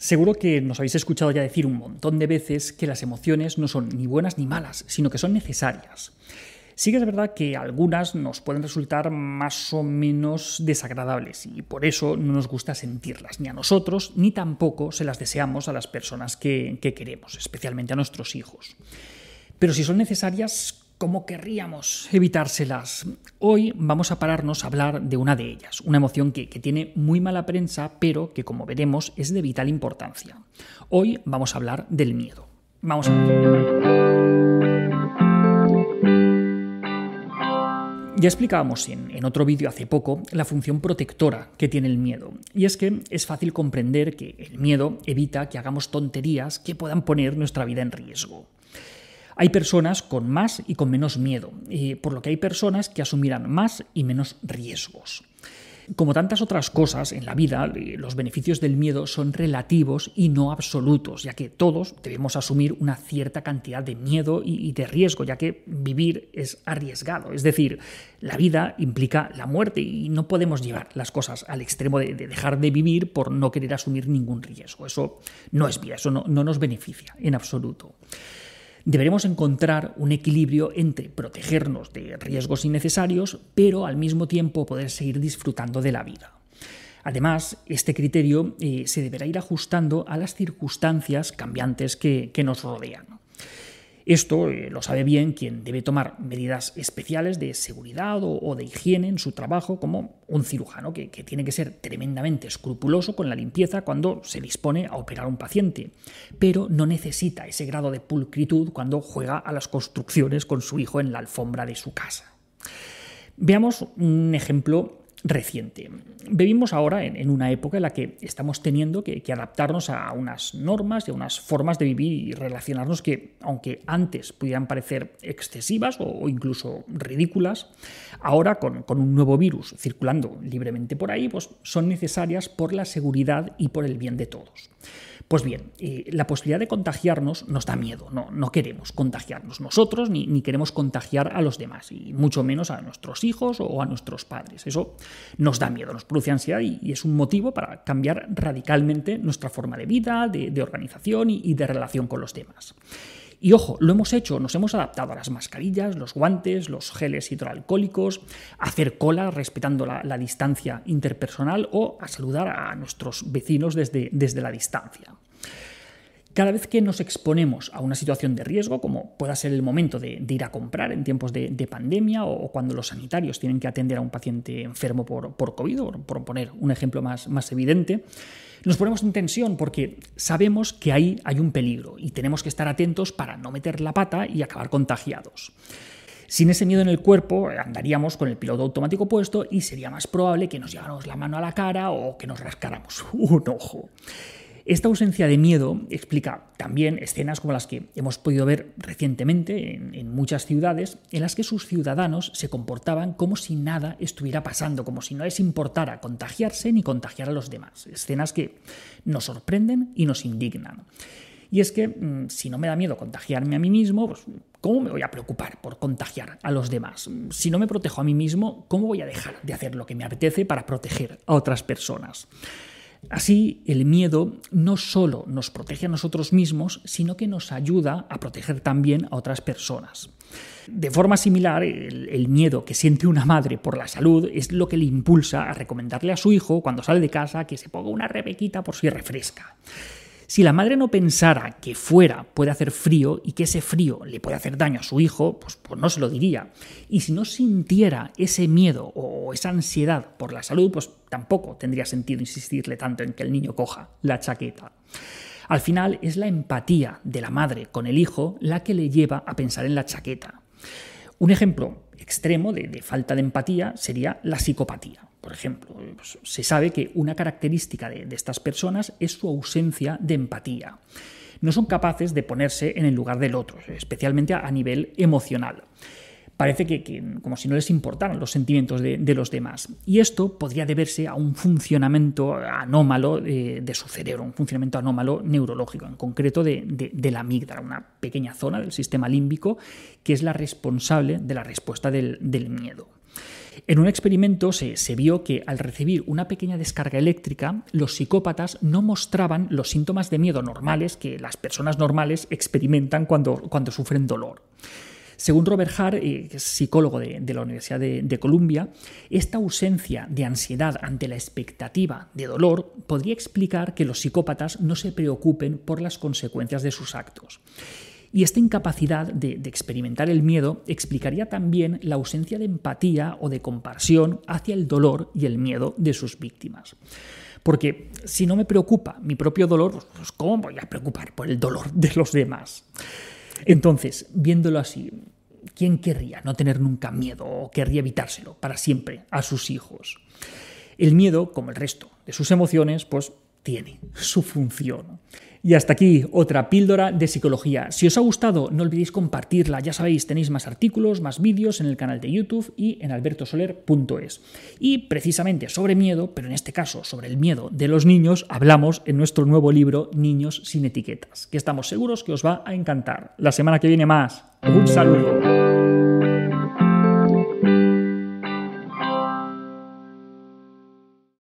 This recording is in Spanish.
Seguro que nos habéis escuchado ya decir un montón de veces que las emociones no son ni buenas ni malas, sino que son necesarias. Sí que es verdad que algunas nos pueden resultar más o menos desagradables y por eso no nos gusta sentirlas, ni a nosotros, ni tampoco se las deseamos a las personas que, que queremos, especialmente a nuestros hijos. Pero si son necesarias, ¿Cómo querríamos evitárselas? Hoy vamos a pararnos a hablar de una de ellas, una emoción que, tiene muy mala prensa, pero que como veremos es de vital importancia. Hoy vamos a hablar del miedo. Vamos a. Ya explicábamos en, en, otro vídeo hace poco la función protectora que tiene el miedo. Y es que es fácil comprender que el miedo evita que hagamos tonterías que puedan poner nuestra vida en riesgo. Hay personas con más y con menos miedo, por lo que hay personas que asumirán más y menos riesgos. Como tantas otras cosas en la vida, los beneficios del miedo son relativos y no absolutos, ya que todos debemos asumir una cierta cantidad de miedo y de riesgo, ya que vivir es arriesgado. Es decir, la vida implica la muerte y no podemos llevar las cosas al extremo de, dejar de vivir por no querer asumir ningún riesgo. Eso no es vida, eso no nos beneficia en absoluto deberemos encontrar un equilibrio entre protegernos de riesgos innecesarios, pero al mismo tiempo poder seguir disfrutando de la vida. Además, este criterio eh, se deberá ir ajustando a las circunstancias cambiantes que nos rodean. Esto eh, lo sabe bien quien debe tomar medidas especiales de seguridad o, de higiene en su trabajo, como un cirujano que, tiene que ser tremendamente escrupuloso con la limpieza cuando se dispone a operar a un paciente, pero no necesita ese grado de pulcritud cuando juega a las construcciones con su hijo en la alfombra de su casa. Veamos un ejemplo reciente. Vivimos ahora en, una época en la que estamos teniendo que, adaptarnos a unas normas y a unas formas de vivir y relacionarnos que, aunque antes pudieran parecer excesivas o, incluso ridículas, ahora con, un nuevo virus circulando libremente por ahí, pues son necesarias por la seguridad y por el bien de todos. Pues bien, eh, la posibilidad de contagiarnos nos da miedo, no, queremos contagiarnos nosotros ni, queremos contagiar a los demás, y mucho menos a nuestros hijos o a nuestros padres. Eso nos da miedo, nos produce ansiedad y, es un motivo para cambiar radicalmente nuestra forma de vida, de, organización y, de relación con los demás. Y ojo, lo hemos hecho, nos hemos adaptado a las mascarillas, los guantes, los geles hidroalcohólicos, a hacer cola respetando la, la, distancia interpersonal o a saludar a nuestros vecinos desde, desde la distancia. Cada vez que nos exponemos a una situación de riesgo, como pueda ser el momento de, ir a comprar en tiempos de, pandemia o, cuando los sanitarios tienen que atender a un paciente enfermo por, por COVID, por poner un ejemplo más, más evidente, nos ponemos en tensión porque sabemos que ahí hay un peligro y tenemos que estar atentos para no meter la pata y acabar contagiados. Sin ese miedo en el cuerpo andaríamos con el piloto automático puesto y sería más probable que nos lleváramos la mano a la cara o que nos rascáramos un ojo. Esta ausencia de miedo explica también escenas como las que hemos podido ver recientemente en, muchas ciudades, en las que sus ciudadanos se comportaban como si nada estuviera pasando, como si no les importara contagiarse ni contagiar a los demás. Escenas que nos sorprenden y nos indignan. Y es que mm, si no me da miedo contagiarme a mí mismo, pues, ¿cómo me voy a preocupar por contagiar a los demás? Si no me protejo a mí mismo, ¿cómo voy a dejar de hacer lo que me apetece para proteger a otras personas? Así, el miedo no solo nos protege a nosotros mismos, sino que nos ayuda a proteger también a otras personas. De forma similar, el, miedo que siente una madre por la salud es lo que le impulsa a recomendarle a su hijo cuando sale de casa que se ponga una rebequita por si refresca. Si la madre no pensara que fuera puede hacer frío y que ese frío le puede hacer daño a su hijo, pues, pues, no se lo diría. Y si no sintiera ese miedo o esa ansiedad por la salud, pues tampoco tendría sentido insistirle tanto en que el niño coja la chaqueta. Al final es la empatía de la madre con el hijo la que le lleva a pensar en la chaqueta. Un ejemplo extremo de, falta de empatía sería la psicopatía. Por ejemplo, pues, se sabe que una característica de, estas personas es su ausencia de empatía. No son capaces de ponerse en el lugar del otro, especialmente a, nivel emocional parece que, como si no les importaran los sentimientos de, los demás. Y esto podría deberse a un funcionamiento anómalo de, su cerebro, un funcionamiento anómalo neurológico, en concreto de, la amígdala, una pequeña zona del sistema límbico que es la responsable de la respuesta del miedo. En un experimento se, vio que al recibir una pequeña descarga eléctrica, los psicópatas no mostraban los síntomas de miedo normales que las personas normales experimentan cuando, cuando sufren dolor. Según Robert Hart, eh, psicólogo de, la Universidad de, Columbia, esta ausencia de ansiedad ante la expectativa de dolor podría explicar que los psicópatas no se preocupen por las consecuencias de sus actos. Y esta incapacidad de, experimentar el miedo explicaría también la ausencia de empatía o de compasión hacia el dolor y el miedo de sus víctimas. Porque si no me preocupa mi propio dolor, pues, pues ¿cómo voy a preocupar por el dolor de los demás? Entonces, viéndolo así, ¿quién querría no tener nunca miedo o querría evitárselo para siempre a sus hijos? El miedo, como el resto de sus emociones, pues tiene su función. Y hasta aquí otra píldora de psicología. Si os ha gustado, no olvidéis compartirla. Ya sabéis, tenéis más artículos, más vídeos en el canal de YouTube y en albertosoler.es. Y precisamente sobre miedo, pero en este caso sobre el miedo de los niños, hablamos en nuestro nuevo libro Niños sin etiquetas, que estamos seguros que os va a encantar. La semana que viene más. Un saludo.